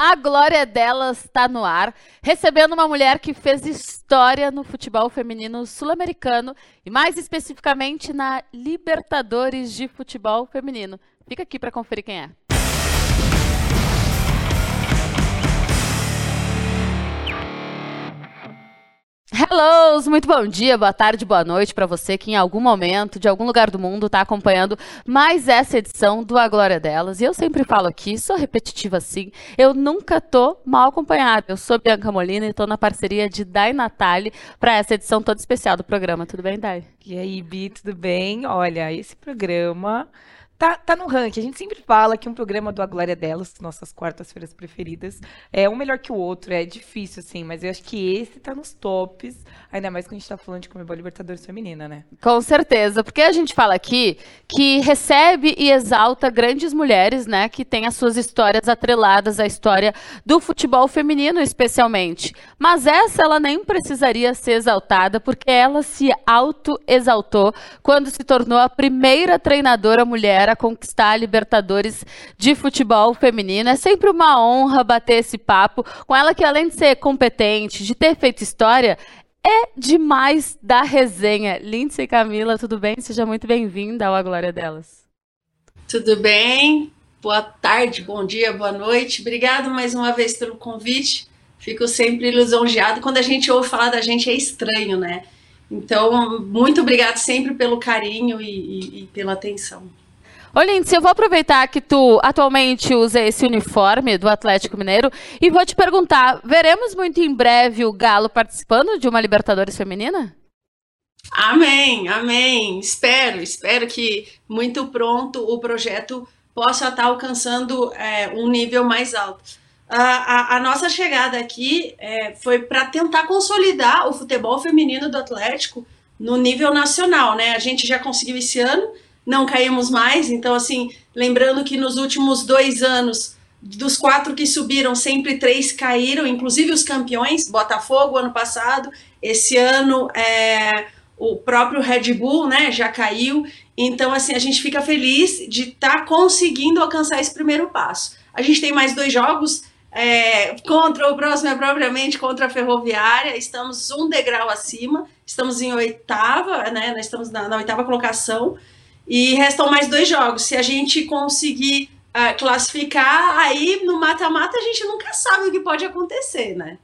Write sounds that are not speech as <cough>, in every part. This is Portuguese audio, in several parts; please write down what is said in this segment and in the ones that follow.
A glória delas está no ar, recebendo uma mulher que fez história no futebol feminino sul-americano e mais especificamente na Libertadores de futebol feminino. Fica aqui para conferir quem é. Hello, muito bom dia, boa tarde, boa noite para você que em algum momento, de algum lugar do mundo, está acompanhando mais essa edição do A Glória Delas. E eu sempre falo aqui, sou repetitiva assim, eu nunca tô mal acompanhada. Eu sou Bianca Molina e estou na parceria de Dai Natali para essa edição toda especial do programa. Tudo bem, Dai? E aí, Bi, tudo bem? Olha, esse programa tá, tá no ranking. A gente sempre fala que um programa do A Glória Delas, nossas quartas-feiras preferidas, é um melhor que o outro. É difícil, assim, mas eu acho que esse tá nos tops. Ainda mais quando a gente tá falando de Comebol Libertadores Feminina, né? Com certeza, porque a gente fala aqui que recebe e exalta grandes mulheres, né, que têm as suas histórias atreladas à história do futebol feminino, especialmente. Mas essa ela nem precisaria ser exaltada, porque ela se auto-exaltou quando se tornou a primeira treinadora mulher a conquistar a Libertadores de futebol feminino. É sempre uma honra bater esse papo com ela que além de ser competente, de ter feito história, é demais da resenha. Lindsay Camila, tudo bem? Seja muito bem-vinda ao A Glória Delas. Tudo bem? Boa tarde, bom dia, boa noite. Obrigado mais uma vez pelo convite. Fico sempre lisonjeado. Quando a gente ouve falar da gente é estranho, né? Então, muito obrigado sempre pelo carinho e, e, e pela atenção. Ô, Lindsay, eu vou aproveitar que tu atualmente usa esse uniforme do Atlético Mineiro e vou te perguntar: veremos muito em breve o Galo participando de uma Libertadores feminina? Amém, amém. Espero, espero que muito pronto o projeto possa estar alcançando é, um nível mais alto. A, a, a nossa chegada aqui é, foi para tentar consolidar o futebol feminino do Atlético no nível nacional, né? A gente já conseguiu esse ano não caímos mais. Então, assim, lembrando que nos últimos dois anos, dos quatro que subiram, sempre três caíram, inclusive os campeões, Botafogo ano passado, esse ano é, o próprio Red Bull, né, já caiu. Então, assim, a gente fica feliz de estar tá conseguindo alcançar esse primeiro passo. A gente tem mais dois jogos. É, contra o próximo é propriamente contra a Ferroviária, estamos um degrau acima, estamos em oitava, né? Nós estamos na, na oitava colocação. E restam mais dois jogos. Se a gente conseguir uh, classificar, aí no mata-mata a gente nunca sabe o que pode acontecer, né?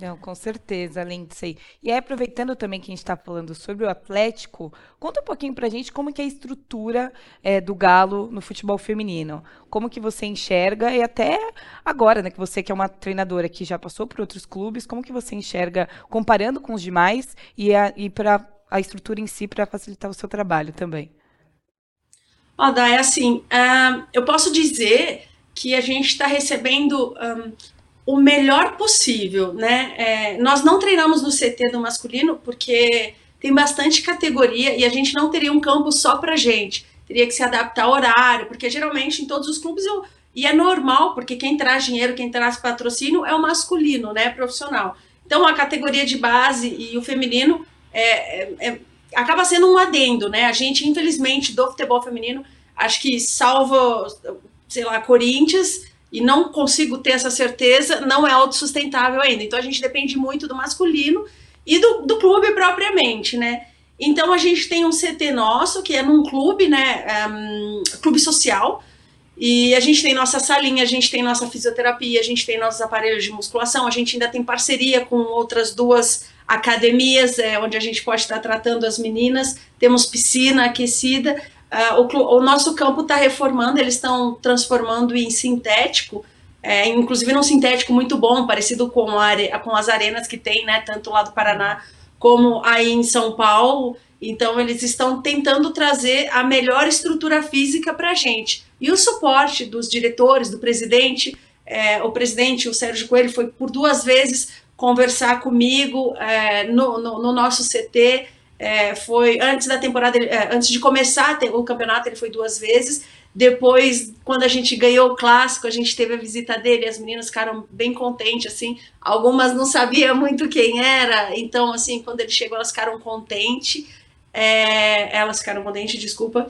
Não, com certeza, Lindsay. E aí, aproveitando também que a gente está falando sobre o Atlético, conta um pouquinho para a gente como que é a estrutura é, do Galo no futebol feminino. Como que você enxerga, e até agora, né, que você que é uma treinadora que já passou por outros clubes, como que você enxerga, comparando com os demais, e, e para a estrutura em si para facilitar o seu trabalho também? Ó, Dai, assim, uh, eu posso dizer que a gente está recebendo um, o melhor possível, né? É, nós não treinamos no CT do masculino porque tem bastante categoria e a gente não teria um campo só para gente. Teria que se adaptar ao horário, porque geralmente em todos os clubes eu, e é normal, porque quem traz dinheiro, quem traz patrocínio é o masculino, né, profissional. Então a categoria de base e o feminino é, é, é, acaba sendo um adendo, né? A gente, infelizmente, do futebol feminino, acho que salva, sei lá, Corinthians, e não consigo ter essa certeza, não é autossustentável ainda. Então a gente depende muito do masculino e do, do clube propriamente, né? Então a gente tem um CT nosso, que é num clube, né? Um, clube social. E a gente tem nossa salinha, a gente tem nossa fisioterapia, a gente tem nossos aparelhos de musculação, a gente ainda tem parceria com outras duas academias, é, onde a gente pode estar tratando as meninas, temos piscina aquecida. Uh, o, o, nosso campo está reformando, eles estão transformando em sintético, é, inclusive num sintético muito bom, parecido com, a, com as arenas que tem, né, tanto lá do Paraná como aí em São Paulo. Então, eles estão tentando trazer a melhor estrutura física para a gente. E o suporte dos diretores, do presidente, é, o presidente, o Sérgio Coelho, foi por duas vezes conversar comigo é, no, no, no, nosso CT. É, foi antes da temporada, é, antes de começar o campeonato, ele foi duas vezes. Depois, quando a gente ganhou o clássico, a gente teve a visita dele, as meninas ficaram bem contentes, assim. Algumas não sabiam muito quem era, então, assim, quando ele chegou, elas ficaram contentes. É, elas ficaram contentes, desculpa.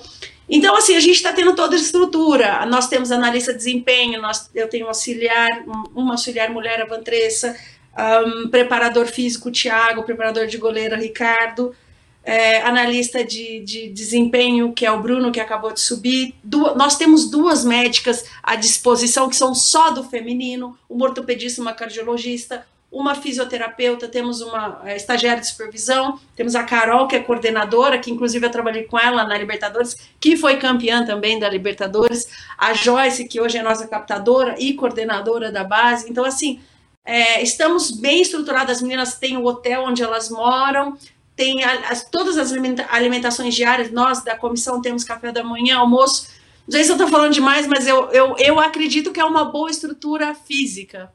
Então, assim, a gente está tendo toda a estrutura. Nós temos analista de desempenho, nós, eu tenho auxiliar, uma auxiliar mulher, a Vantressa, um, preparador físico, Tiago, preparador de goleiro, Ricardo, é, analista de, de, desempenho, que é o Bruno, que acabou de subir. Du nós temos duas médicas à disposição, que são só do feminino, uma ortopedista, uma cardiologista, uma fisioterapeuta, temos uma é, estagiária de supervisão, temos a Carol, que é coordenadora, que inclusive eu trabalhei com ela na Libertadores, que foi campeã também da Libertadores, a Joyce, que hoje é nossa captadora e coordenadora da base. Então, assim, é, estamos bem estruturadas, as meninas têm o hotel onde elas moram, tem as, todas as alimentações diárias, nós da comissão temos café da manhã, almoço. Não sei se eu estou falando demais, mas eu, eu, eu acredito que é uma boa estrutura física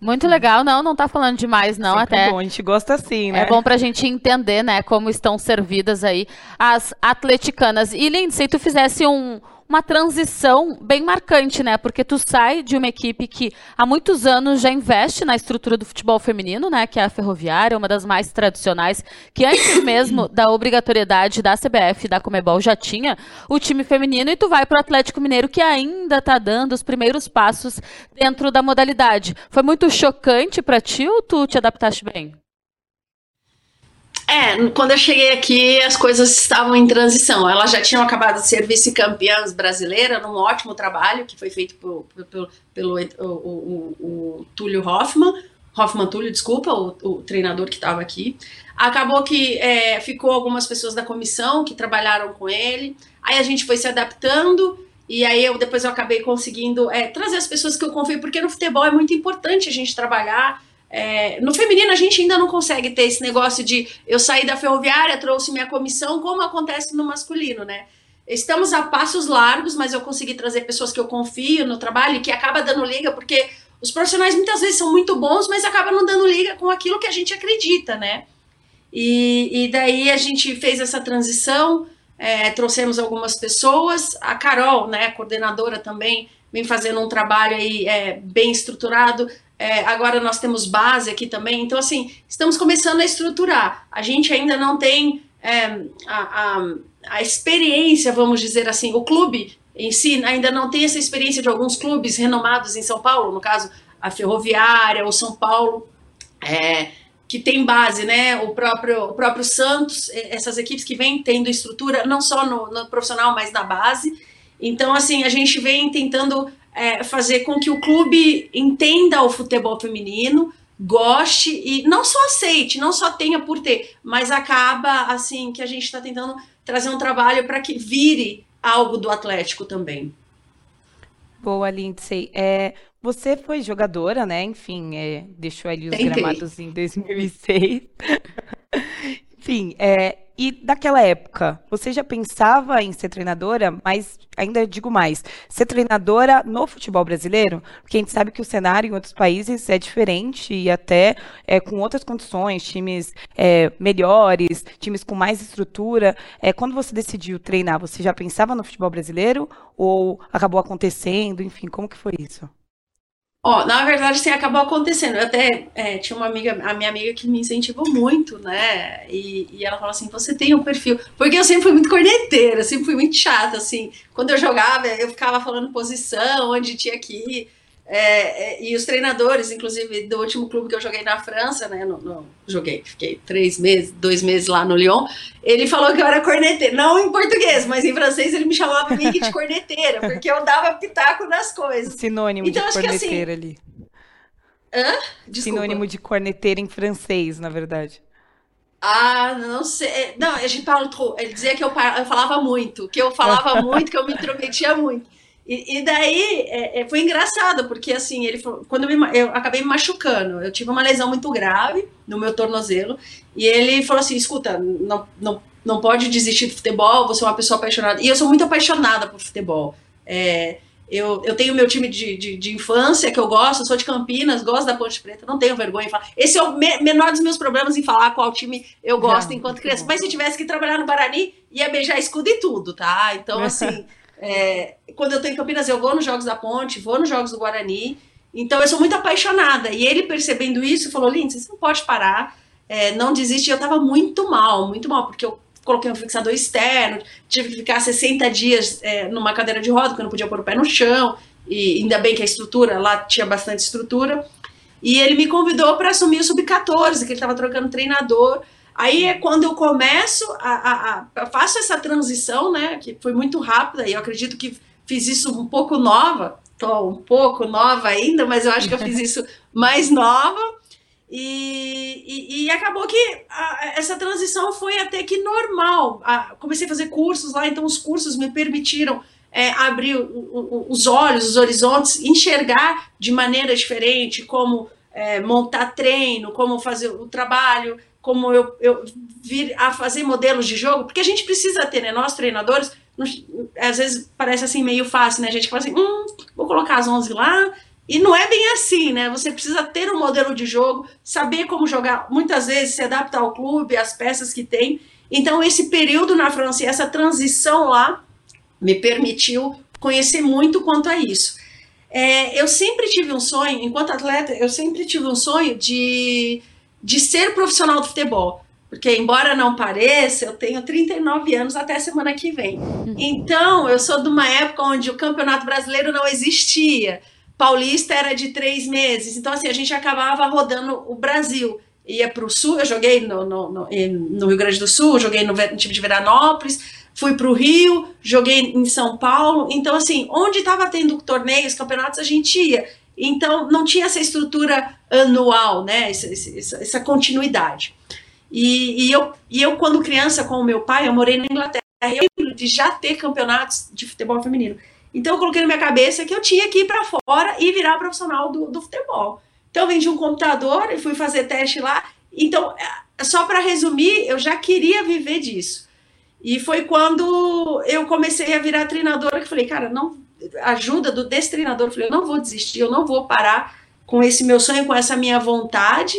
muito legal, não, não tá falando demais, não, Sempre até. bom, a gente gosta assim, né? É bom pra gente entender, né, como estão servidas aí as atleticanas. E, Lindsay, se tu fizesse um, uma transição bem marcante, né? Porque tu sai de uma equipe que há muitos anos já investe na estrutura do futebol feminino, né? Que é a Ferroviária, uma das mais tradicionais, que antes <coughs> mesmo da obrigatoriedade da CBF da Comebol já tinha o time feminino, e tu vai para o Atlético Mineiro, que ainda está dando os primeiros passos dentro da modalidade. Foi muito chocante para ti ou tu te adaptaste bem? É, quando eu cheguei aqui, as coisas estavam em transição. Elas já tinham acabado de ser vice-campeãs brasileira, num ótimo trabalho que foi feito por, pelo, pelo o, o, o, Túlio Hoffman, Hoffman Túlio, desculpa, o, o treinador que estava aqui. Acabou que é, ficou algumas pessoas da comissão que trabalharam com ele. Aí a gente foi se adaptando e aí eu depois eu acabei conseguindo é, trazer as pessoas que eu confio, porque no futebol é muito importante a gente trabalhar é, no feminino, a gente ainda não consegue ter esse negócio de eu sair da ferroviária, trouxe minha comissão, como acontece no masculino, né? Estamos a passos largos, mas eu consegui trazer pessoas que eu confio no trabalho e que acaba dando liga, porque os profissionais muitas vezes são muito bons, mas acabam não dando liga com aquilo que a gente acredita, né? E, e daí a gente fez essa transição, é, trouxemos algumas pessoas, a Carol, né, coordenadora também, vem fazendo um trabalho aí é, bem estruturado. É, agora nós temos base aqui também. Então, assim, estamos começando a estruturar. A gente ainda não tem é, a, a, a, experiência, vamos dizer assim, o clube em si ainda não tem essa experiência de alguns clubes renomados em São Paulo, no caso, a Ferroviária, ou São Paulo, é, que tem base, né? O próprio, o próprio Santos, essas equipes que vêm tendo estrutura, não só no, no profissional, mas na base. Então, assim, a gente vem tentando é, fazer com que o clube entenda o futebol feminino, goste e não só aceite, não só tenha por ter, mas acaba, assim, que a gente está tentando trazer um trabalho para que vire algo do Atlético também. Boa, Lindsay. É, você foi jogadora, né? Enfim, é, deixou ali os Tentei. gramados em 2006. <laughs> Enfim, é, e daquela época, você já pensava em ser treinadora, mas ainda digo mais, ser treinadora no futebol brasileiro? Porque a gente sabe que o cenário em outros países é diferente e até é, com outras condições, times é, melhores, times com mais estrutura. É, quando você decidiu treinar, você já pensava no futebol brasileiro ou acabou acontecendo? Enfim, como que foi isso? Ó, na verdade, assim, acabou acontecendo. Eu até é, tinha uma amiga, a minha amiga que me incentivou muito, né? E, e ela falou assim: você tem um perfil. Porque eu sempre fui muito corneteira, sempre fui muito chata, assim. Quando eu jogava, eu ficava falando posição, onde tinha que ir. É, é, e os treinadores, inclusive do último clube que eu joguei na França, né? No, no, joguei, fiquei três meses, dois meses lá no Lyon. Ele falou que eu era corneteira, não em português, mas em francês ele me chamava de corneteira, <laughs> porque eu dava pitaco nas coisas. Sinônimo então, de corneteira assim... ali. Hã? Desculpa. Sinônimo de corneteira em francês, na verdade. Ah, não sei. É, não, a gente fala Ele dizia que eu, eu falava muito, que eu falava <laughs> muito, que eu me intrometia muito. E, e daí é, é, foi engraçado, porque assim, ele quando eu, me, eu acabei me machucando, eu tive uma lesão muito grave no meu tornozelo, e ele falou assim: escuta, não, não, não pode desistir do futebol, você é uma pessoa apaixonada. E eu sou muito apaixonada por futebol. É, eu, eu tenho meu time de, de, de, infância que eu gosto, eu sou de Campinas, gosto da Ponte Preta, não tenho vergonha em falar. Esse é o me, menor dos meus problemas em falar qual time eu gosto enquanto criança. Mas se tivesse que trabalhar no Guarani, ia beijar escudo e tudo, tá? Então, <laughs> assim. É, quando eu tô em Campinas, eu vou nos Jogos da Ponte, vou nos Jogos do Guarani. Então, eu sou muito apaixonada. E ele, percebendo isso, falou: Lindsay, você não pode parar, é, não desiste. E eu tava muito mal, muito mal, porque eu coloquei um fixador externo, tive que ficar 60 dias é, numa cadeira de roda, porque eu não podia pôr o pé no chão, e ainda bem que a estrutura lá tinha bastante estrutura. E ele me convidou para assumir o sub-14, que ele estava trocando treinador. Aí é quando eu começo a, a, a, faço essa transição, né? Que foi muito rápida, e eu acredito que fiz isso um pouco nova. Tô um pouco nova ainda, mas eu acho que eu fiz isso <laughs> mais nova. E, e, e acabou que a, essa transição foi até que normal. A, comecei a fazer cursos lá, então os cursos me permitiram é, abrir o, o, os olhos, os horizontes, enxergar de maneira diferente como é, montar treino, como fazer o trabalho, como eu, eu vir a fazer modelos de jogo, porque a gente precisa ter, né? Nós treinadores, às vezes parece assim meio fácil, né? A gente fala assim, hum, vou colocar as 11 lá, e não é bem assim, né? Você precisa ter um modelo de jogo, saber como jogar, muitas vezes se adaptar ao clube, às peças que tem. Então, esse período na França, essa transição lá, me permitiu conhecer muito quanto a isso. É, eu sempre tive um sonho, enquanto atleta, eu sempre tive um sonho de de ser profissional do futebol. Porque, embora não pareça, eu tenho 39 anos até semana que vem. Então, eu sou de uma época onde o Campeonato Brasileiro não existia. Paulista era de três meses. Então, assim, a gente acabava rodando o Brasil. Ia para o Sul, eu joguei no, no, no, no, Rio Grande do Sul, joguei no, no time de Veranópolis, fui para o Rio, joguei em São Paulo. Então, assim, onde estava tendo torneios, campeonatos, a gente ia. Então, não tinha essa estrutura anual, né? Essa, essa, essa continuidade. E, e, eu, e eu, quando criança, com o meu pai, eu morei na Inglaterra, eu de já ter campeonatos de futebol feminino. Então, eu coloquei na minha cabeça que eu tinha que ir para fora e virar profissional do, do futebol. Então, eu vendi um computador e fui fazer teste lá. Então, é, só para resumir, eu já queria viver disso. E foi quando eu comecei a virar treinadora que falei, cara, não ajuda do desse treinador, eu falei, eu não vou desistir, eu não vou parar com esse meu sonho, com essa minha vontade.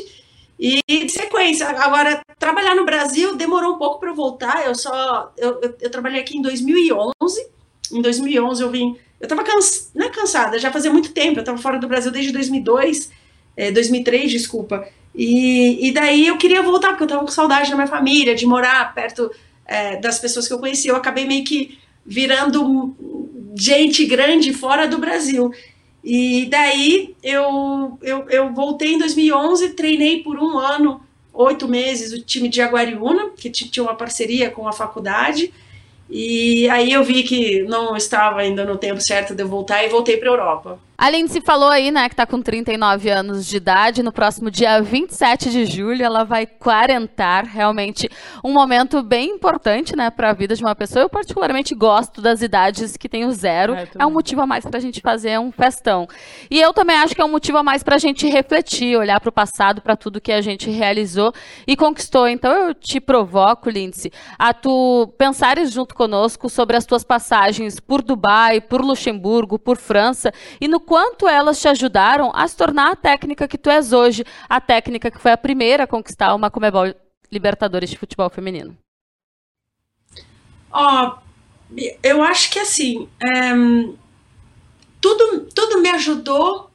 E de sequência, agora trabalhar no Brasil demorou um pouco para voltar. Eu só eu, eu, eu, trabalhei aqui em 2011. Em 2011 eu vim, eu estava cansa, não é cansada, já fazia muito tempo. Eu estava fora do Brasil desde 2002, é, 2003, desculpa. E, e daí eu queria voltar porque eu estava com saudade da minha família, de morar perto é, das pessoas que eu conhecia. Eu acabei meio que virando gente grande fora do Brasil. E daí eu, eu, eu voltei em 2011, treinei por um ano, oito meses, o time de Aguariúna, que tinha uma parceria com a faculdade. E aí eu vi que não estava ainda no tempo certo de eu voltar e voltei para a Europa. A Lindsay falou aí, né, que tá com 39 anos de idade. No próximo dia 27 de julho, ela vai quarentar. Realmente um momento bem importante, né, para a vida de uma pessoa. Eu, particularmente, gosto das idades que tem o zero. É, é um motivo a mais para a gente fazer um festão. E eu também acho que é um motivo a mais para a gente refletir, olhar para o passado, para tudo que a gente realizou e conquistou. Então, eu te provoco, Lindsay, a tu pensares junto conosco sobre as tuas passagens por Dubai, por Luxemburgo, por França e no quanto elas te ajudaram a se tornar a técnica que tu és hoje, a técnica que foi a primeira a conquistar uma Comebol Libertadores de futebol feminino. Ó, oh, eu acho que assim, um, tudo, tudo me ajudou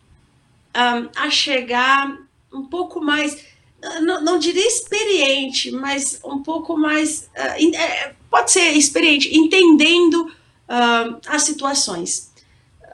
um, a chegar um pouco mais, não, não, diria experiente, mas um pouco mais, uh, pode ser experiente, entendendo uh, as situações.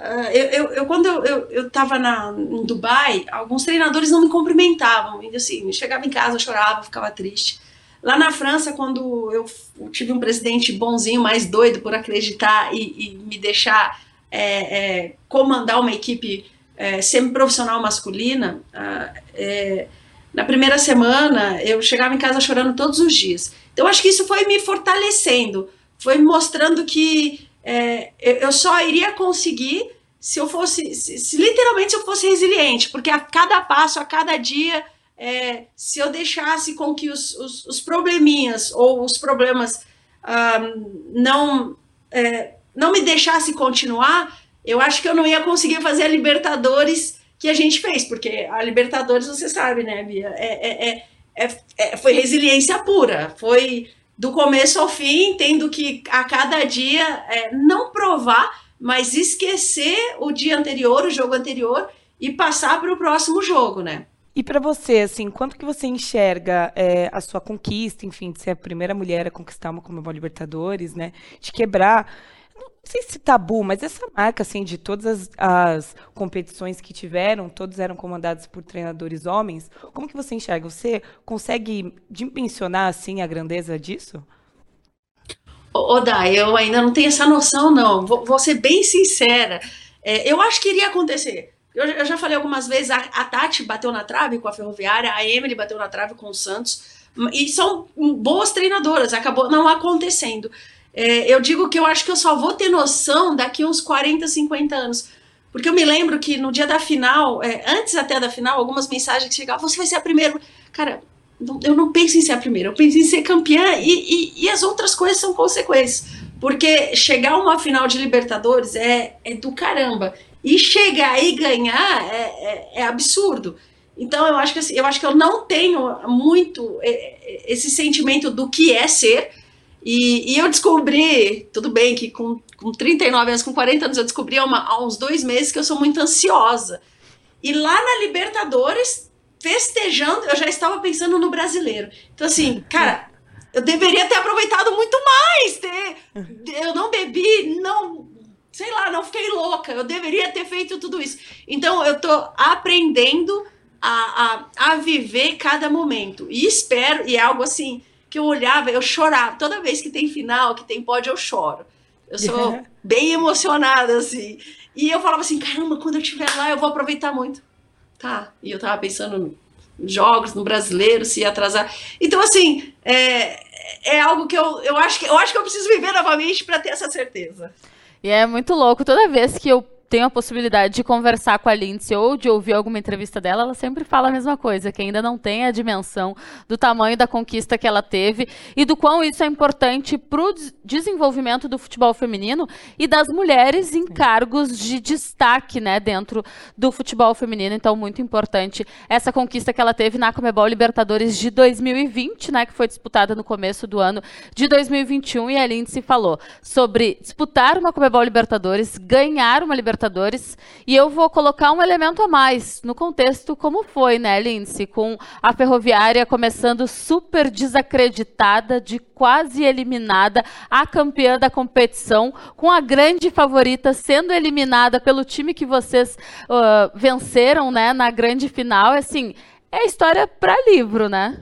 Uh, eu, eu, eu, quando eu estava eu, em Dubai, alguns treinadores não me cumprimentavam. E assim, eu chegava em casa, chorava, ficava triste. Lá na França, quando eu tive um presidente bonzinho, mais doido por acreditar e, e me deixar é, é, comandar uma equipe é, semi-profissional masculina, uh, na primeira semana eu chegava em casa chorando todos os dias. Então, acho que isso foi me fortalecendo, foi mostrando que é, eu só iria conseguir se eu fosse, se, se, literalmente se eu fosse resiliente, porque a cada passo, a cada dia, é, se eu deixasse com que os, os, os probleminhas ou os problemas um, não, é, não me deixasse continuar, eu acho que eu não ia conseguir fazer a Libertadores que a gente fez, porque a Libertadores, você sabe, né, Bia, é, é, é, é foi resiliência pura, foi do começo ao fim, tendo que a cada dia é, não provar, mas esquecer o dia anterior, o jogo anterior e passar para o próximo jogo, né? E para você, assim, quanto que você enxerga é, a sua conquista, enfim, de ser a primeira mulher a conquistar uma Comebol Libertadores, né? De quebrar, não sei se tabu, mas essa marca, assim, de todas as, as competições que tiveram, todos eram comandados por treinadores homens. Como que você enxerga? Você consegue dimensionar, assim, a grandeza disso? Ô, Dai, eu ainda não tenho essa noção, não. Vou, vou ser bem sincera. É, eu acho que iria acontecer. Eu, eu, já falei algumas vezes, a, a, Tati bateu na trave com a Ferroviária, a Emily bateu na trave com o Santos, e são boas treinadoras, acabou não acontecendo. É, eu digo que eu acho que eu só vou ter noção daqui uns 40, 50 anos. Porque eu me lembro que no dia da final, é, antes até da final, algumas mensagens chegavam, você vai ser a primeira. Cara, eu não penso em ser a primeira, eu penso em ser campeã e, e, e as outras coisas são consequências. Porque chegar a uma final de Libertadores é, é do caramba. E chegar e ganhar é, é, é absurdo. Então eu acho que assim, eu acho que eu não tenho muito é, é, esse sentimento do que é ser. E, e, eu descobri, tudo bem que com, com 39 anos, com 40 anos, eu descobri há, uma, há uns dois meses que eu sou muito ansiosa. E lá na Libertadores, festejando, eu já estava pensando no brasileiro. Então, assim, <laughs> cara, eu deveria ter aproveitado muito mais. Ter, eu não bebi, não sei lá, não fiquei louca, eu deveria ter feito tudo isso. Então eu tô aprendendo a, a, a viver cada momento. E espero, e é algo assim, que eu olhava, eu chorava. Toda vez que tem final, que tem pódio, eu choro. Eu sou <laughs> bem emocionada, assim. E eu falava assim, caramba, quando eu estiver lá, eu vou aproveitar muito. Tá. E eu tava pensando nos jogos, no brasileiro, se atrasar. Então, assim, é, é algo que eu, eu, acho que eu acho que eu preciso viver novamente para ter essa certeza. E é muito louco. Toda vez que eu tenho a possibilidade de conversar com a Lindsay ou de ouvir alguma entrevista dela, ela sempre fala a mesma coisa, que ainda não tem a dimensão do tamanho da conquista que ela teve e do quão isso é importante para o desenvolvimento do futebol feminino e das mulheres em cargos de destaque né, dentro do futebol feminino. Então, muito importante essa conquista que ela teve na Comebol Libertadores de 2020, né, que foi disputada no começo do ano de 2021. E a Lindsay falou sobre disputar uma Comebol Libertadores, ganhar uma Libertadores Libertadores. E eu vou colocar um elemento a mais no contexto, como foi, né, Lindsay? Com a Ferroviária começando super desacreditada, de quase eliminada, a campeã da competição, com a grande favorita sendo eliminada pelo time que vocês uh, venceram, né, na grande final. Assim, é história para livro, né?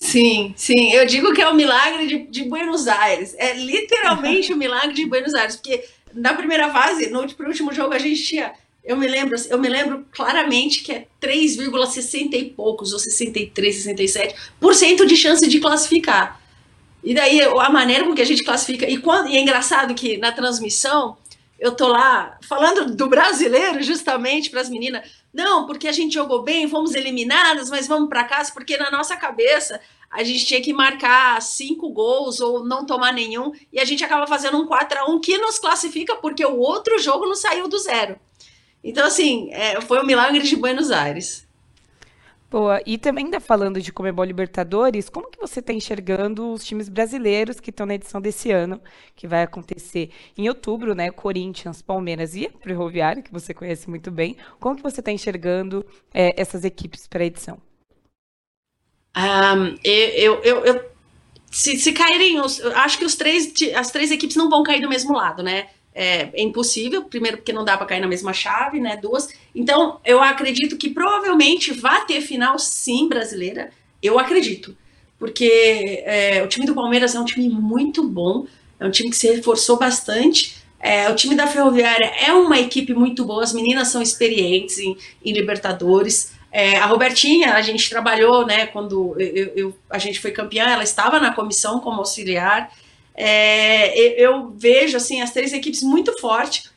Sim, sim. Eu digo que é o milagre de, de Buenos Aires. É literalmente o milagre de Buenos Aires, porque na primeira fase, no último jogo, a gente tinha. Eu me lembro, eu me lembro claramente que é 3,60 e poucos, ou 63, 67% de chance de classificar. E daí a maneira com que a gente classifica. E, quando, e é engraçado que na transmissão eu tô lá falando do brasileiro justamente para as meninas. Não, porque a gente jogou bem, fomos eliminadas, mas vamos para casa, porque na nossa cabeça a gente tinha que marcar cinco gols ou não tomar nenhum, e a gente acaba fazendo um 4 a 1 que nos classifica porque o outro jogo não saiu do zero. Então, assim, é, foi um milagre de Buenos Aires. Boa, e também ainda falando de Comebol Libertadores, como que você está enxergando os times brasileiros que estão na edição desse ano, que vai acontecer em outubro, né? Corinthians, Palmeiras e a Ferroviária, que você conhece muito bem. Como que você está enxergando é, essas equipes para a edição? Um, eu, eu, eu, se, se caírem, os, acho que os três, as três equipes não vão cair do mesmo lado, né? É, é impossível, primeiro porque não dá para cair na mesma chave, né? Duas. Então, eu acredito que provavelmente vai ter final sim brasileira. Eu acredito. Porque é, o time do Palmeiras é um time muito bom, é um time que se reforçou bastante. É, o time da Ferroviária é uma equipe muito boa, as meninas são experientes em, em Libertadores. É, a Robertinha, a gente trabalhou, né, quando eu, eu, a gente foi campeã, ela estava na comissão como auxiliar. É, eu vejo, assim, as três equipes muito fortes.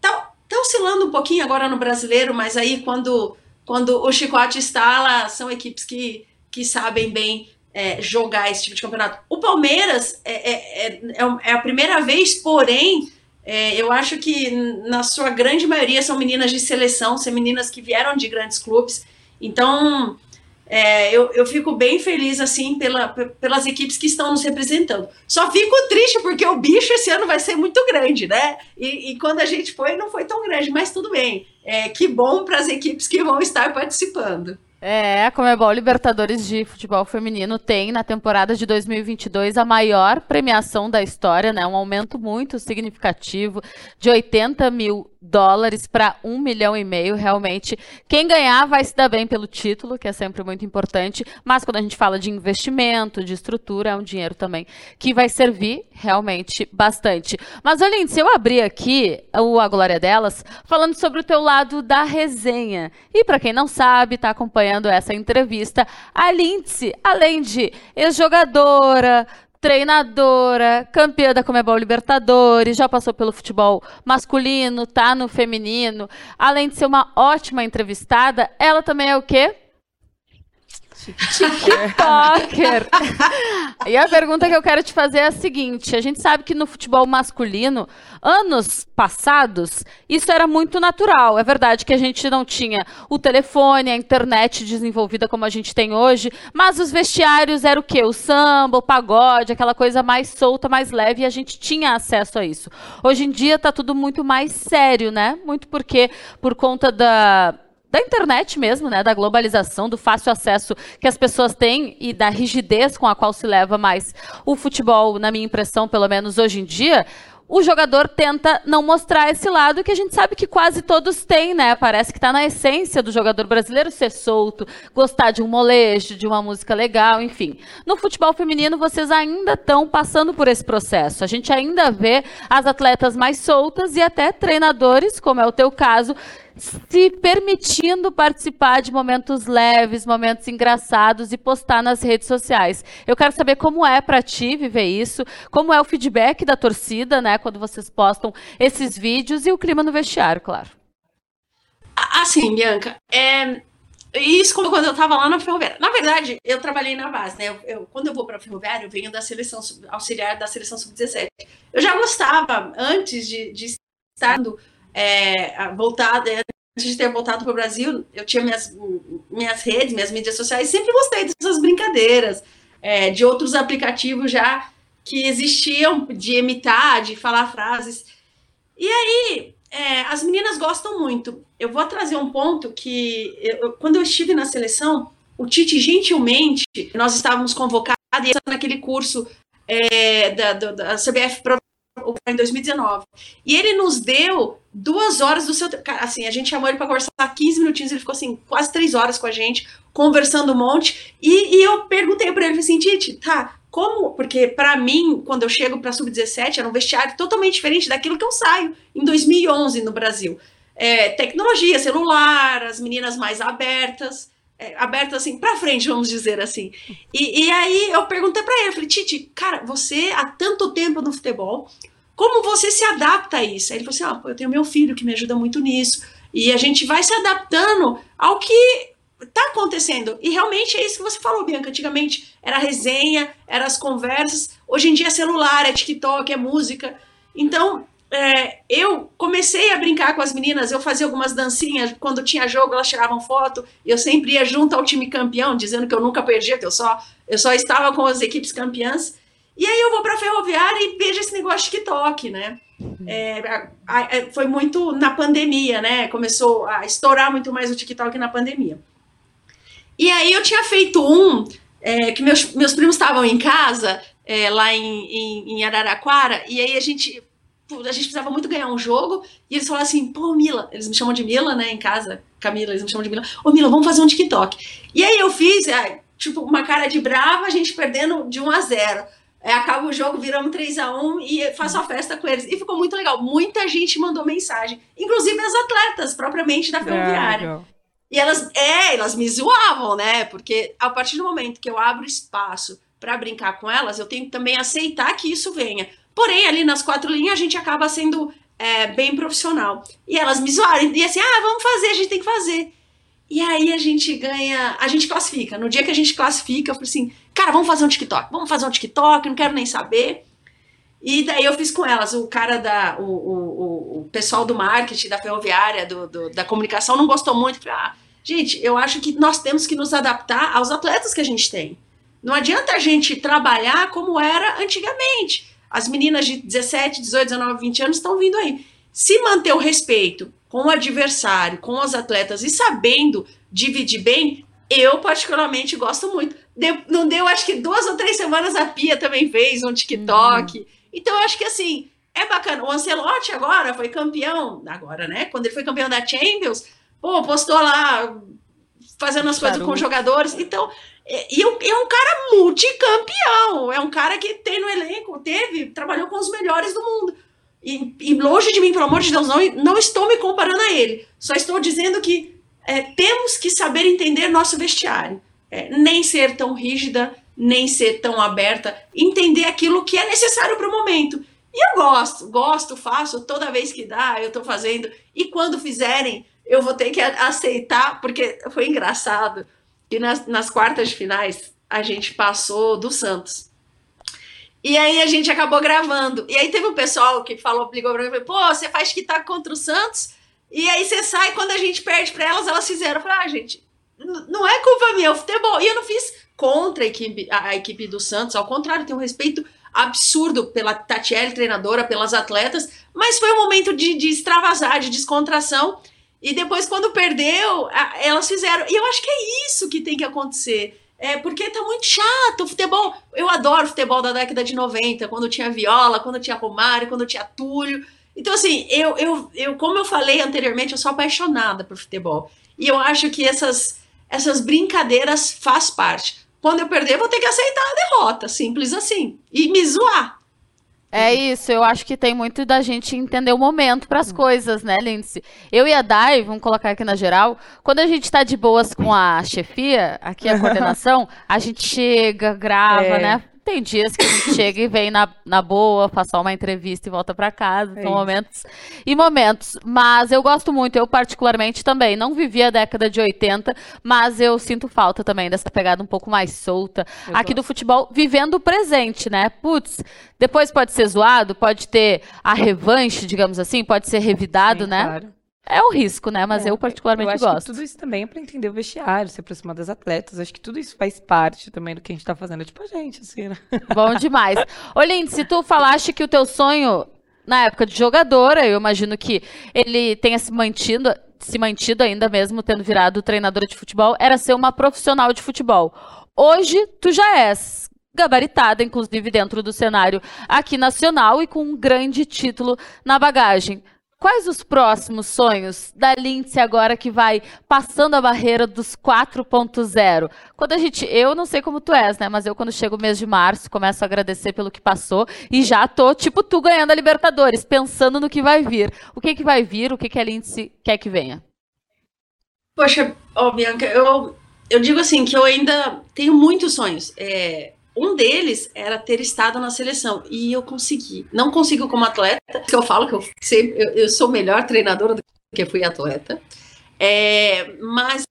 Tá, tá oscilando um pouquinho agora no brasileiro, mas aí quando, quando o chicote instala, são equipes que, que sabem bem é, jogar esse tipo de campeonato. O Palmeiras é, é, é, é a primeira vez, porém, é, eu acho que na sua grande maioria são meninas de seleção, são meninas que vieram de grandes clubes então, é, eu, eu fico bem feliz, assim, pela, pelas equipes que estão nos representando. Só fico triste porque o bicho esse ano vai ser muito grande, né? E, e quando a gente foi, não foi tão grande, mas tudo bem. é, que bom para as equipes que vão estar participando. É, a Comebol Libertadores de Futebol Feminino tem na temporada de 2022 a maior premiação da história, né? Um aumento muito significativo de 80 mil dólares para um milhão e meio. Realmente, quem ganhar vai se dar bem pelo título, que é sempre muito importante. Mas quando a gente fala de investimento, de estrutura, é um dinheiro também que vai servir realmente bastante. Mas, Olinda, se eu abrir aqui o A Glória Delas, falando sobre o teu lado da resenha. E para quem não sabe, está acompanhando essa entrevista, a Lindsay, além de ex-jogadora, treinadora, campeã da Comebol Libertadores, já passou pelo futebol masculino, tá no feminino. Além de ser uma ótima entrevistada, ela também é o quê? TikToker. <laughs> e a pergunta que eu quero te fazer é a seguinte: a gente sabe que no futebol masculino, anos passados, isso era muito natural. É verdade que a gente não tinha o telefone, a internet desenvolvida como a gente tem hoje, mas os vestiários era o quê? O samba, o pagode, aquela coisa mais solta, mais leve, e a gente tinha acesso a isso. Hoje em dia está tudo muito mais sério, né? Muito porque por conta da da internet mesmo, né, da globalização, do fácil acesso que as pessoas têm e da rigidez com a qual se leva mais o futebol, na minha impressão, pelo menos hoje em dia, o jogador tenta não mostrar esse lado que a gente sabe que quase todos têm, né? Parece que está na essência do jogador brasileiro ser solto, gostar de um molejo, de uma música legal, enfim. No futebol feminino, vocês ainda estão passando por esse processo. A gente ainda vê as atletas mais soltas e até treinadores, como é o teu caso, se permitindo participar de momentos leves, momentos engraçados e postar nas redes sociais. Eu quero saber como é para ti viver isso, como é o feedback da torcida, né, quando vocês postam esses vídeos e o clima no vestiário, claro. Assim, Bianca, é, isso como quando eu estava lá na Ferroviária. Na verdade, eu trabalhei na base, né? Eu, eu, quando eu vou para a Ferroviária, eu venho da seleção auxiliar da seleção sub-17. Eu já gostava, antes de, de estar é, voltada, antes de ter voltado para o Brasil, eu tinha minhas, minhas redes, minhas mídias sociais, sempre gostei dessas brincadeiras, é, de outros aplicativos já que existiam de imitar, de falar frases. E aí, é, as meninas gostam muito. Eu vou trazer um ponto que, eu, quando eu estive na seleção, o Tite, gentilmente, nós estávamos convocados naquele curso é, da, da, da CBF em 2019. E ele nos deu duas horas do seu. Assim, a gente chamou ele para conversar 15 minutinhos, ele ficou assim, quase três horas com a gente, conversando um monte. E, e eu perguntei para ele assim, Tite, tá, como? Porque para mim, quando eu chego para sub-17, era um vestiário totalmente diferente daquilo que eu saio em 2011 no Brasil. É, tecnologia, celular, as meninas mais abertas. É, abertas assim para frente, vamos dizer assim. E, e aí eu perguntei para ele, eu falei, Tite, cara, você há tanto tempo no futebol, como você se adapta a isso? Aí ele falou assim: ah, eu tenho meu filho que me ajuda muito nisso. E a gente vai se adaptando ao que está acontecendo. E realmente é isso que você falou, Bianca. Antigamente era resenha, eram as conversas. Hoje em dia é celular, é TikTok, é música. Então, é, eu comecei a brincar com as meninas, eu fazia algumas dancinhas, quando tinha jogo elas tiravam foto, eu sempre ia junto ao time campeão, dizendo que eu nunca perdia, que eu só, eu só estava com as equipes campeãs. E aí eu vou para a ferroviária e vejo esse negócio de TikTok, né? É, a, a, é, foi muito na pandemia, né? Começou a estourar muito mais o TikTok na pandemia. E aí eu tinha feito um é, que meus, meus primos estavam em casa, é, lá em, em, em, Araraquara, e aí a gente, a gente precisava muito ganhar um jogo, e eles falaram assim, pô, Mila, eles me chamam de Mila, né, em casa, Camila, eles me chamam de Mila, ô Mila, vamos fazer um TikTok. E aí eu fiz, é, tipo, uma cara de brava, a gente perdendo de 1 a 0 é, acaba o jogo, viramos 3 a 1 e faço a festa com eles. E ficou muito legal. Muita gente mandou mensagem, inclusive as atletas, propriamente da ferroviária. É, e elas, é, elas me zoavam, né? Porque a partir do momento que eu abro espaço para brincar com elas, eu tenho que também aceitar que isso venha. Porém, ali nas quatro linhas, a gente acaba sendo é, bem profissional. E elas me zoaram. E assim, ah, vamos fazer, a gente tem que fazer. E aí a gente ganha, a gente classifica. No dia que a gente classifica, eu falei assim, cara, vamos fazer um TikTok, vamos fazer um TikTok, não quero nem saber. E daí eu fiz com elas, o cara da, o, o, o pessoal do marketing, da ferroviária, do, do, da comunicação não gostou muito. Falei, ah, gente, eu acho que nós temos que nos adaptar aos atletas que a gente tem. Não adianta a gente trabalhar como era antigamente. As meninas de 17, 18, 19, 20 anos estão vindo aí. Se manter o respeito com o adversário, com os atletas e sabendo dividir bem, eu particularmente gosto muito. Deu, não deu, acho que duas ou três semanas a Pia também fez um TikTok. Uhum. Então, eu acho que assim, é bacana. O Ancelotti agora foi campeão, agora, né? Quando ele foi campeão da Champions, pô, postou lá fazendo as coisas com jogadores. Então, é, e é um cara multicampeão. É um cara que tem no elenco, teve, trabalhou com os melhores do mundo. E, e longe de mim, pelo amor de Deus, não, não estou me comparando a ele. Só estou dizendo que é, temos que saber entender nosso vestiário. É, nem ser tão rígida, nem ser tão aberta. Entender aquilo que é necessário para o momento. E eu gosto, gosto, faço toda vez que dá, eu estou fazendo. E quando fizerem, eu vou ter que aceitar, porque foi engraçado que nas, nas quartas de finais a gente passou do Santos. E aí a gente acabou gravando. E aí teve um pessoal que falou, ligou pra mim, pô, você faz que tá contra o Santos, e aí você sai, quando a gente perde pra elas, elas fizeram. Eu falei, ah, gente, não é culpa minha, é o futebol. E eu não fiz contra a equipe, a, a equipe do Santos, ao contrário, tenho um respeito absurdo pela Tatiele, treinadora, pelas atletas, mas foi um momento de, de extravasar, de descontração. E depois, quando perdeu, elas fizeram. E eu acho que é isso que tem que acontecer. É porque tá muito chato o futebol. Eu adoro futebol da década de 90, quando tinha Viola, quando tinha Romário, quando tinha Túlio. Então, assim, eu, eu, eu, como eu falei anteriormente, eu sou apaixonada por futebol. E eu acho que essas, essas brincadeiras faz parte. Quando eu perder, eu vou ter que aceitar a derrota, simples assim. E me zoar. É isso, eu acho que tem muito da gente entender o momento para as hum. coisas, né, Lindsay? Eu e a Dai, vamos colocar aqui na geral, quando a gente está de boas com a chefia, aqui a <laughs> coordenação, a gente chega, grava, é. né? Tem dias que a gente chega e vem na, na boa, faz só uma entrevista e volta para casa. É são momentos e momentos. Mas eu gosto muito, eu particularmente também. Não vivi a década de 80, mas eu sinto falta também dessa pegada um pouco mais solta eu aqui gosto. do futebol, vivendo o presente, né? Putz, depois pode ser zoado, pode ter a revanche, digamos assim, pode ser revidado, Sim, né? Claro. É um risco, né? Mas é, eu particularmente eu acho gosto. tudo isso também é para entender o vestiário, se aproximar das atletas. Acho que tudo isso faz parte também do que a gente tá fazendo. É tipo a gente, assim, né? <laughs> Bom demais. Ô, se tu falaste que o teu sonho, na época de jogadora, eu imagino que ele tenha se mantido, se mantido ainda mesmo, tendo virado treinadora de futebol, era ser uma profissional de futebol. Hoje, tu já és gabaritada, inclusive dentro do cenário aqui nacional e com um grande título na bagagem. Quais os próximos sonhos da Lindsay agora que vai passando a barreira dos 4.0? Quando a gente, eu não sei como tu és, né, mas eu quando chego o mês de março, começo a agradecer pelo que passou e já tô tipo tu ganhando a Libertadores, pensando no que vai vir. O que que vai vir? O que que a Lindsay quer que venha? Poxa, ó, Bianca, eu eu digo assim que eu ainda tenho muitos sonhos. É, um deles era ter estado na seleção e eu consegui. Não consigo como atleta, que eu falo que eu, sempre, eu, eu sou melhor treinadora do que fui atleta. É, mas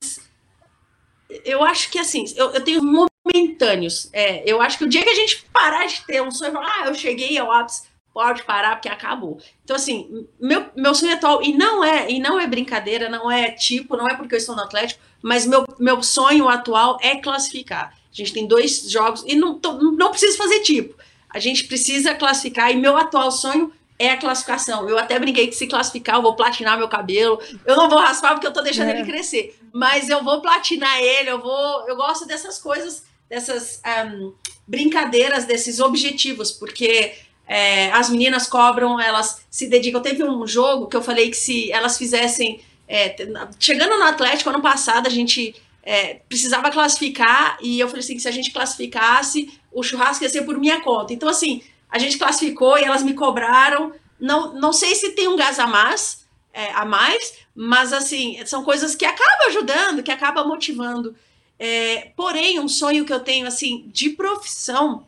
eu acho que assim, eu, eu tenho momentâneos. É, eu acho que o dia que a gente parar de ter um sonho, ah, eu cheguei ao ápice, pode parar porque acabou. Então assim, meu, meu sonho atual e não é e não é brincadeira, não é tipo, não é porque eu estou no Atlético, mas meu, meu sonho atual é classificar. A gente tem dois jogos e não, não precisa fazer tipo. A gente precisa classificar e meu atual sonho é a classificação. Eu até brinquei que se classificar eu vou platinar meu cabelo. Eu não vou raspar porque eu tô deixando é. ele crescer, mas eu vou platinar ele, eu vou, eu gosto dessas coisas, dessas um, brincadeiras, desses objetivos, porque é, as meninas cobram, elas se dedicam. Teve um jogo que eu falei que se elas fizessem é, chegando no Atlético ano passado, a gente é, precisava classificar e eu falei assim, que se a gente classificasse, o churrasco ia ser por minha conta. Então, assim, a gente classificou e elas me cobraram. Não, não sei se tem um gás a mais, é, a mais, mas assim, são coisas que acabam ajudando, que acabam motivando. É, porém, um sonho que eu tenho assim de profissão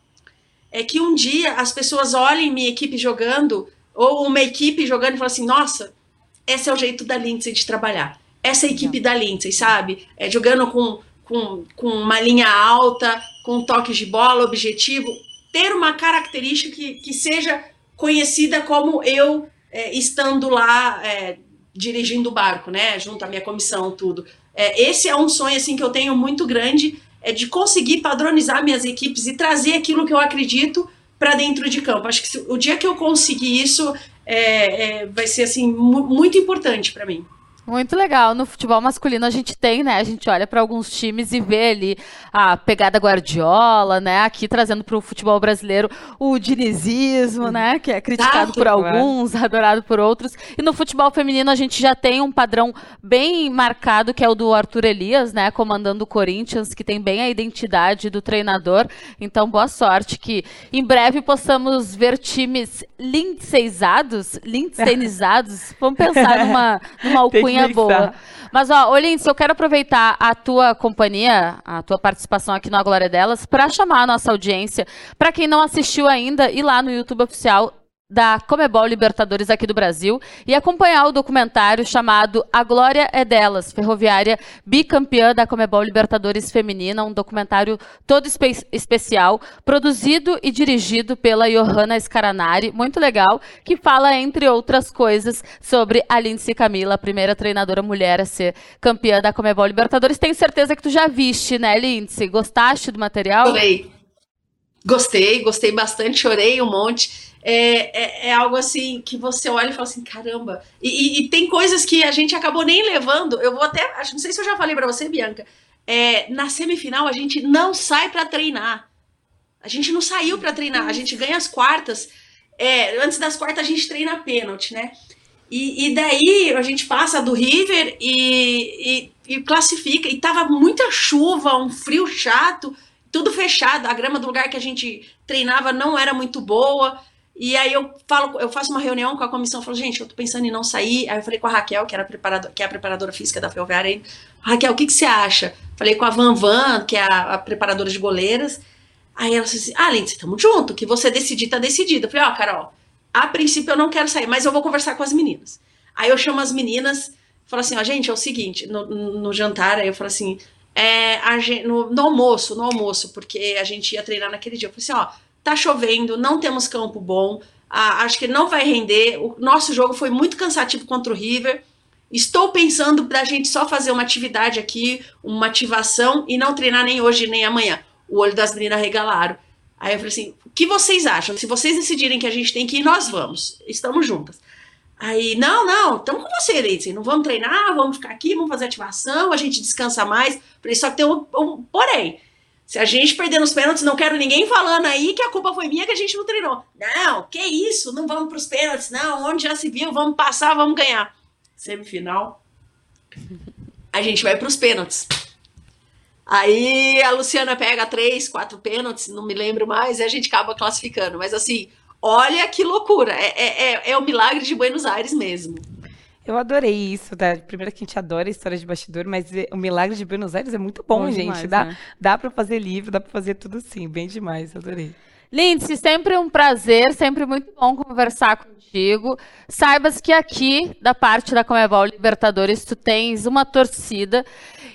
é que um dia as pessoas olhem minha equipe jogando, ou uma equipe jogando e falem assim, nossa, esse é o jeito da Lindsay de trabalhar essa equipe da Lindsay, sabe? É, jogando com, com, com uma linha alta, com toques de bola, objetivo, ter uma característica que, que seja conhecida como eu é, estando lá é, dirigindo o barco, né? Junto à minha comissão, tudo. É, esse é um sonho assim que eu tenho muito grande, é de conseguir padronizar minhas equipes e trazer aquilo que eu acredito para dentro de campo. Acho que se, o dia que eu conseguir isso, é, é, vai ser assim muito importante para mim. Muito legal. No futebol masculino a gente tem, né? A gente olha para alguns times e vê ali a pegada Guardiola, né? Aqui trazendo para o futebol brasileiro o dinizismo, né? Que é criticado por alguns, <laughs> adorado por outros. E no futebol feminino a gente já tem um padrão bem marcado, que é o do Arthur Elias, né? Comandando o Corinthians, que tem bem a identidade do treinador. Então, boa sorte que em breve possamos ver times lindsayzados, lindsaynizados. <laughs> Vamos pensar numa, numa alcunha Boa. Mas, ó, Olins, eu quero aproveitar a tua companhia, a tua participação aqui no A Glória Delas, para chamar a nossa audiência. Para quem não assistiu ainda, ir lá no YouTube oficial da Comebol Libertadores aqui do Brasil e acompanhar o documentário chamado A Glória é Delas, Ferroviária bicampeã da Comebol Libertadores Feminina, um documentário todo espe especial, produzido e dirigido pela Johanna Scaranari, muito legal, que fala, entre outras coisas, sobre a Lindsay Camila, a primeira treinadora mulher a ser campeã da Comebol Libertadores. Tenho certeza que tu já viste, né, Lindsay? Gostaste do material? Gostei. Gostei, gostei bastante, chorei um monte é, é, é, algo assim que você olha e fala assim, caramba. E, e, e, tem coisas que a gente acabou nem levando. Eu vou até. Não sei se eu já falei para você, Bianca. É, na semifinal, a gente não sai para treinar. A gente não saiu para treinar. A gente ganha as quartas. É, antes das quartas, a gente treina pênalti, né? E, e, daí a gente passa do River e, e, e classifica. E tava muita chuva, um frio chato, tudo fechado. A grama do lugar que a gente treinava não era muito boa. E aí eu falo, eu faço uma reunião com a comissão, falo, gente, eu tô pensando em não sair. Aí eu falei com a Raquel, que era preparador, que é a preparadora física da Ferroviária, Raquel, o que, que você acha? Falei com a Van Van, que é a, a preparadora de goleiras. Aí ela disse assim: Ah, Lindsay, tamo junto, que você decidir, tá decidido. Eu falei, ó, oh, Carol, a princípio eu não quero sair, mas eu vou conversar com as meninas. Aí eu chamo as meninas, falo assim, ó, gente, é o seguinte, no, no jantar, aí eu falo assim, é, gente, no, no almoço, no almoço, porque a gente ia treinar naquele dia. Eu falei assim, ó, tá chovendo, não temos campo bom, ah, acho que não vai render. O nosso jogo foi muito cansativo contra o River. Estou pensando para a gente só fazer uma atividade aqui, uma ativação e não treinar nem hoje nem amanhã. O olho das meninas regalaram. Aí eu falei assim: o que vocês acham? Se vocês decidirem que a gente tem que ir, nós vamos. Estamos juntas. Aí, não, não, estamos com você, Leite. Não vamos treinar, vamos ficar aqui, vamos fazer ativação, a gente descansa mais. Só que tem um, um porém. Se a gente perder nos pênaltis, não quero ninguém falando aí que a culpa foi minha que a gente não treinou. Não, que isso, não vamos para os pênaltis, não. Onde já se viu, vamos passar, vamos ganhar. Semifinal, a gente vai para os pênaltis. Aí a Luciana pega três, quatro pênaltis, não me lembro mais, e a gente acaba classificando. Mas assim, olha que loucura. É, é, é, é o milagre de Buenos Aires mesmo. Eu adorei isso, tá? Primeiro que a gente adora a história de bastidor, mas o Milagre de Buenos Aires é muito bom, bom gente. Demais, dá, né? dá para fazer livro, dá para fazer tudo sim, bem demais, adorei. Lindsay, sempre um prazer, sempre muito bom conversar contigo. Saibas que aqui, da parte da Comebol Libertadores, tu tens uma torcida.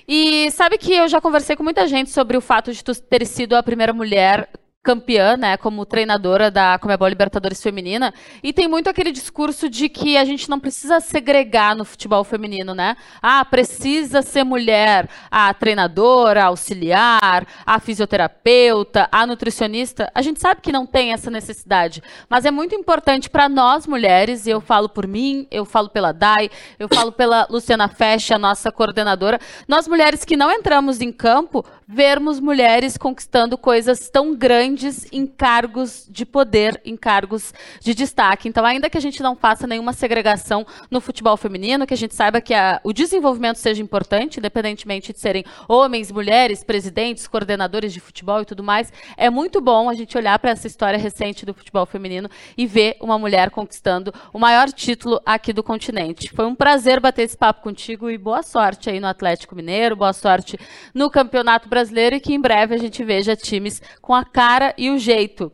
E sabe que eu já conversei com muita gente sobre o fato de tu ter sido a primeira mulher campeã, né, como treinadora da Comebol Libertadores Feminina, e tem muito aquele discurso de que a gente não precisa segregar no futebol feminino, né? Ah, precisa ser mulher, a treinadora, a auxiliar, a fisioterapeuta, a nutricionista. A gente sabe que não tem essa necessidade, mas é muito importante para nós mulheres, e eu falo por mim, eu falo pela Dai, eu falo pela Luciana Fesch, a nossa coordenadora, nós mulheres que não entramos em campo, vermos mulheres conquistando coisas tão grandes em cargos de poder, em cargos de destaque. Então, ainda que a gente não faça nenhuma segregação no futebol feminino, que a gente saiba que a, o desenvolvimento seja importante, independentemente de serem homens, mulheres, presidentes, coordenadores de futebol e tudo mais, é muito bom a gente olhar para essa história recente do futebol feminino e ver uma mulher conquistando o maior título aqui do continente. Foi um prazer bater esse papo contigo e boa sorte aí no Atlético Mineiro, boa sorte no Campeonato Brasileiro brasileiro e que em breve a gente veja times com a cara e o jeito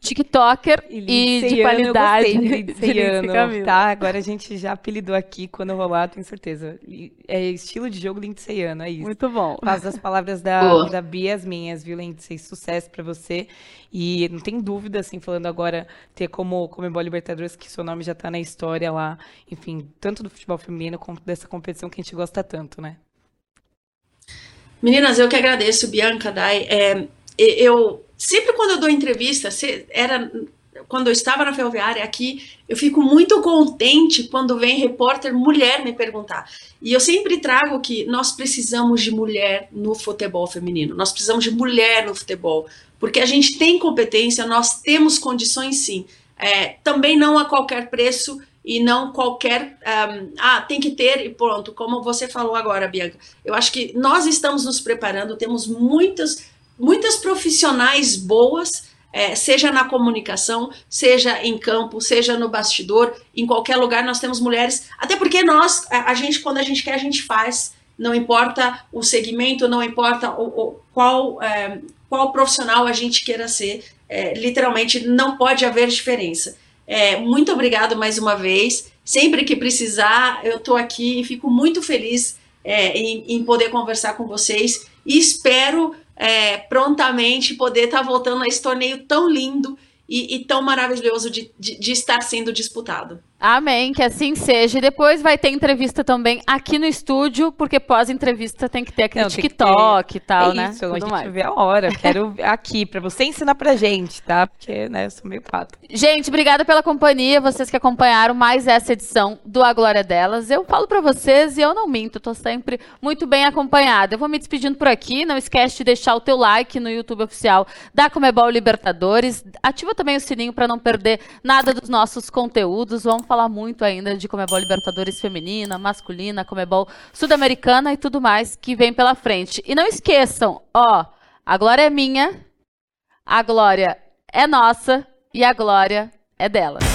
TikToker e, e de qualidade. <laughs> Lindsayano, tá? Agora a gente já apelidou aqui quando rolar, tenho certeza. É estilo de jogo Lindsayano, é isso. Muito bom. Faz as palavras da, da Bia as minhas, viu, Lindsay? Sucesso para você. E não tem dúvida, assim, falando agora, ter como Comebol Libertadores, que seu nome já tá na história lá, enfim, tanto do futebol feminino quanto dessa competição que a gente gosta tanto, né? Meninas, eu que agradeço, Bianca, Dai. É, eu sempre quando eu dou entrevista, era quando eu estava na ferroviária aqui, eu fico muito contente quando vem repórter mulher me perguntar. E eu sempre trago que nós precisamos de mulher no futebol feminino, nós precisamos de mulher no futebol, porque a gente tem competência, nós temos condições sim. É, também não a qualquer preço e não qualquer. Um, ah, tem que ter e pronto, como você falou agora, Bianca. Eu acho que nós estamos nos preparando, temos muitas, muitas profissionais boas é, seja na comunicação, seja em campo, seja no bastidor, em qualquer lugar nós temos mulheres, até porque nós, a, gente, quando a gente quer, a gente faz, não importa o segmento, não importa o, o qual, é, qual profissional a gente queira ser, é, literalmente não pode haver diferença. É, muito obrigado mais uma vez, sempre que precisar, eu estou aqui e fico muito feliz é, em, em poder conversar com vocês e espero é, prontamente poder estar tá voltando a esse torneio tão lindo e, e tão maravilhoso de, de, de, estar sendo disputado. Amém, que assim seja. E depois vai ter entrevista também aqui no estúdio, porque pós-entrevista tem que ter aquele Não, TikTok ter... e tal, é né? Isso, Tudo a gente mais. vê a hora. <laughs> Quero aqui para você ensinar pra gente, tá? Porque, né, eu sou meio pato. Gente, obrigada pela companhia, vocês que acompanharam mais essa edição do A Glória Delas. Eu falo para vocês e eu não minto, tô sempre muito bem acompanhada. Eu vou me despedindo por aqui, não esquece de deixar o teu like no YouTube oficial da Comebol Libertadores. Ativa também o sininho para não perder nada dos nossos conteúdos. Vamos falar muito ainda de Comebol Libertadores feminina, masculina, Comebol sul-americana e tudo mais que vem pela frente. E não esqueçam, ó, a glória é minha, a glória é nossa e a glória é dela.